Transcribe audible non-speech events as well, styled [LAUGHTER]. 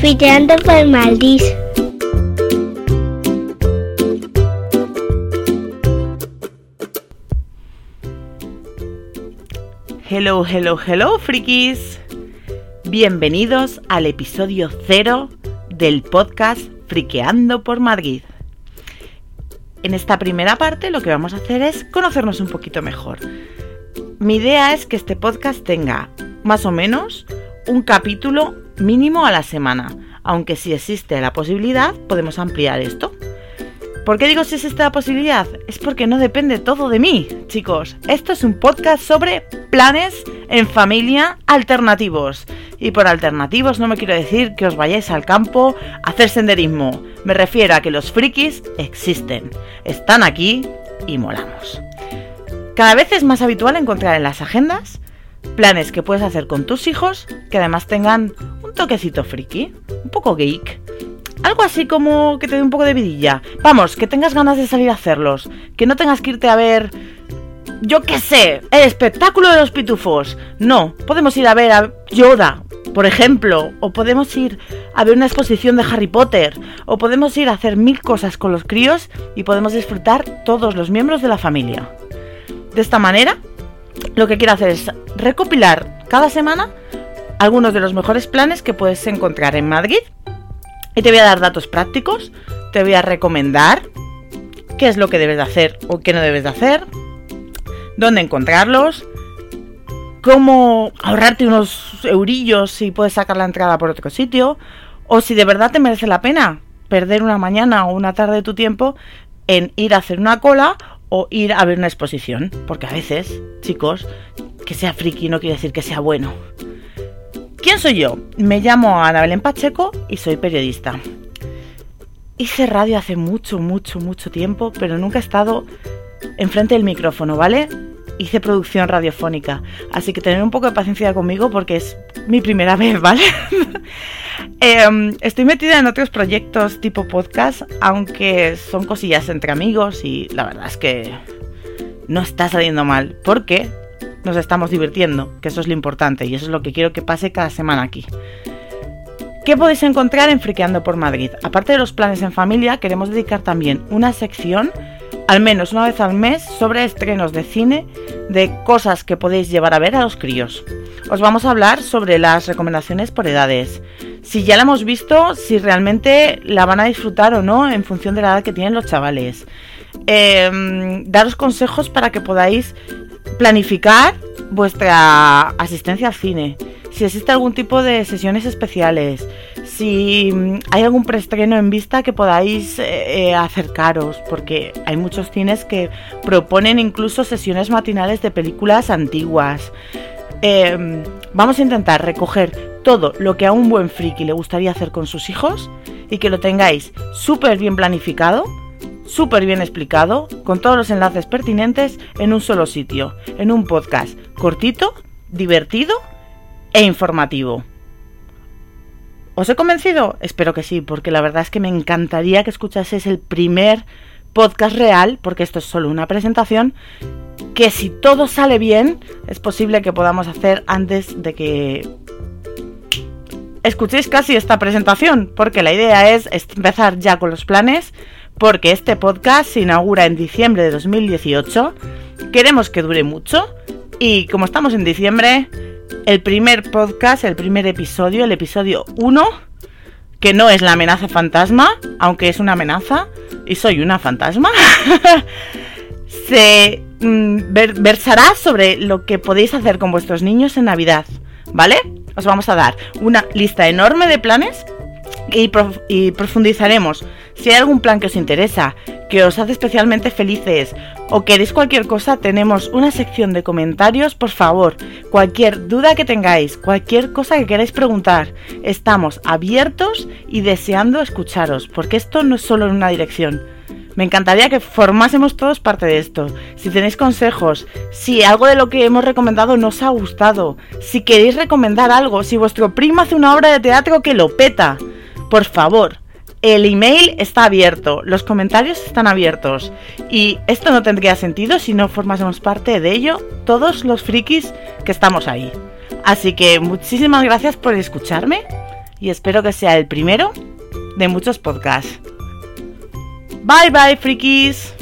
Fiteando por Maldis. Hello, hello, hello, frikis. Bienvenidos al episodio cero del podcast Friqueando por Madrid. En esta primera parte lo que vamos a hacer es conocernos un poquito mejor. Mi idea es que este podcast tenga más o menos un capítulo mínimo a la semana, aunque si existe la posibilidad podemos ampliar esto. ¿Por qué digo si existe la posibilidad? Es porque no depende todo de mí, chicos. Esto es un podcast sobre planes en familia alternativos. Y por alternativos no me quiero decir que os vayáis al campo a hacer senderismo. Me refiero a que los frikis existen, están aquí y molamos. Cada vez es más habitual encontrar en las agendas planes que puedes hacer con tus hijos que además tengan un toquecito friki, un poco geek. Algo así como que te dé un poco de vidilla. Vamos, que tengas ganas de salir a hacerlos. Que no tengas que irte a ver... Yo qué sé, el espectáculo de los pitufos. No, podemos ir a ver a Yoda, por ejemplo. O podemos ir a ver una exposición de Harry Potter. O podemos ir a hacer mil cosas con los críos y podemos disfrutar todos los miembros de la familia. De esta manera, lo que quiero hacer es recopilar cada semana algunos de los mejores planes que puedes encontrar en Madrid. Y te voy a dar datos prácticos, te voy a recomendar qué es lo que debes de hacer o qué no debes de hacer, dónde encontrarlos, cómo ahorrarte unos eurillos si puedes sacar la entrada por otro sitio, o si de verdad te merece la pena perder una mañana o una tarde de tu tiempo en ir a hacer una cola o ir a ver una exposición. Porque a veces, chicos, que sea friki no quiere decir que sea bueno. ¿Quién soy yo? Me llamo Ana Belén Pacheco y soy periodista. Hice radio hace mucho, mucho, mucho tiempo, pero nunca he estado enfrente del micrófono, ¿vale? Hice producción radiofónica, así que tener un poco de paciencia conmigo porque es mi primera vez, ¿vale? [LAUGHS] eh, estoy metida en otros proyectos tipo podcast, aunque son cosillas entre amigos y la verdad es que no está saliendo mal, porque nos estamos divirtiendo, que eso es lo importante y eso es lo que quiero que pase cada semana aquí. ¿Qué podéis encontrar en Friqueando por Madrid? Aparte de los planes en familia, queremos dedicar también una sección, al menos una vez al mes, sobre estrenos de cine, de cosas que podéis llevar a ver a los críos. Os vamos a hablar sobre las recomendaciones por edades, si ya la hemos visto, si realmente la van a disfrutar o no en función de la edad que tienen los chavales. Em, daros consejos para que podáis planificar vuestra asistencia al cine, si existe algún tipo de sesiones especiales, si hay algún preestreno en vista que podáis eh, eh, acercaros, porque hay muchos cines que proponen incluso sesiones matinales de películas antiguas. Em, vamos a intentar recoger todo lo que a un buen friki le gustaría hacer con sus hijos y que lo tengáis súper bien planificado súper bien explicado, con todos los enlaces pertinentes en un solo sitio, en un podcast cortito, divertido e informativo. ¿Os he convencido? Espero que sí, porque la verdad es que me encantaría que escuchases el primer podcast real, porque esto es solo una presentación, que si todo sale bien, es posible que podamos hacer antes de que escuchéis casi esta presentación, porque la idea es empezar ya con los planes porque este podcast se inaugura en diciembre de 2018. Queremos que dure mucho y como estamos en diciembre, el primer podcast, el primer episodio, el episodio 1, que no es la amenaza fantasma, aunque es una amenaza y soy una fantasma, [LAUGHS] se mm, versará sobre lo que podéis hacer con vuestros niños en Navidad, ¿vale? Os vamos a dar una lista enorme de planes y, profundizaremos. Si hay algún plan que os interesa, que os hace especialmente felices o queréis cualquier cosa, tenemos una sección de comentarios, por favor. Cualquier duda que tengáis, cualquier cosa que queráis preguntar, estamos abiertos y deseando escucharos, porque esto no es solo en una dirección. Me encantaría que formásemos todos parte de esto. Si tenéis consejos, si algo de lo que hemos recomendado no os ha gustado, si queréis recomendar algo, si vuestro primo hace una obra de teatro que lo peta, por favor, el email está abierto, los comentarios están abiertos y esto no tendría sentido si no formásemos parte de ello todos los frikis que estamos ahí. Así que muchísimas gracias por escucharme. y espero que sea el primero de muchos podcasts. Bye bye, frikis.